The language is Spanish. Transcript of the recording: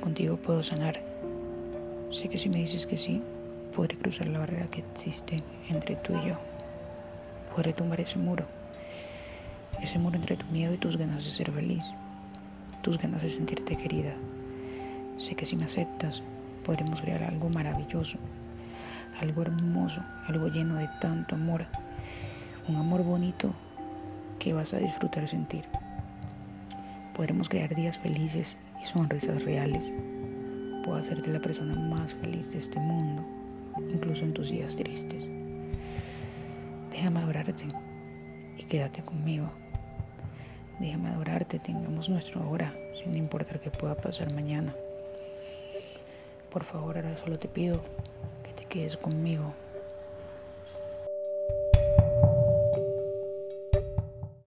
contigo puedo sanar. Sé que si me dices que sí, podré cruzar la barrera que existe entre tú y yo. Podré tumbar ese muro. Ese muro entre tu miedo y tus ganas de ser feliz. Tus ganas de sentirte querida. Sé que si me aceptas, podremos crear algo maravilloso. Algo hermoso, algo lleno de tanto amor. Un amor bonito que vas a disfrutar sentir. Podremos crear días felices y sonrisas reales. Puedo hacerte la persona más feliz de este mundo, incluso en tus días tristes. Déjame adorarte y quédate conmigo. Déjame adorarte, tengamos nuestra hora, sin importar qué pueda pasar mañana. Por favor, ahora solo te pido que te quedes conmigo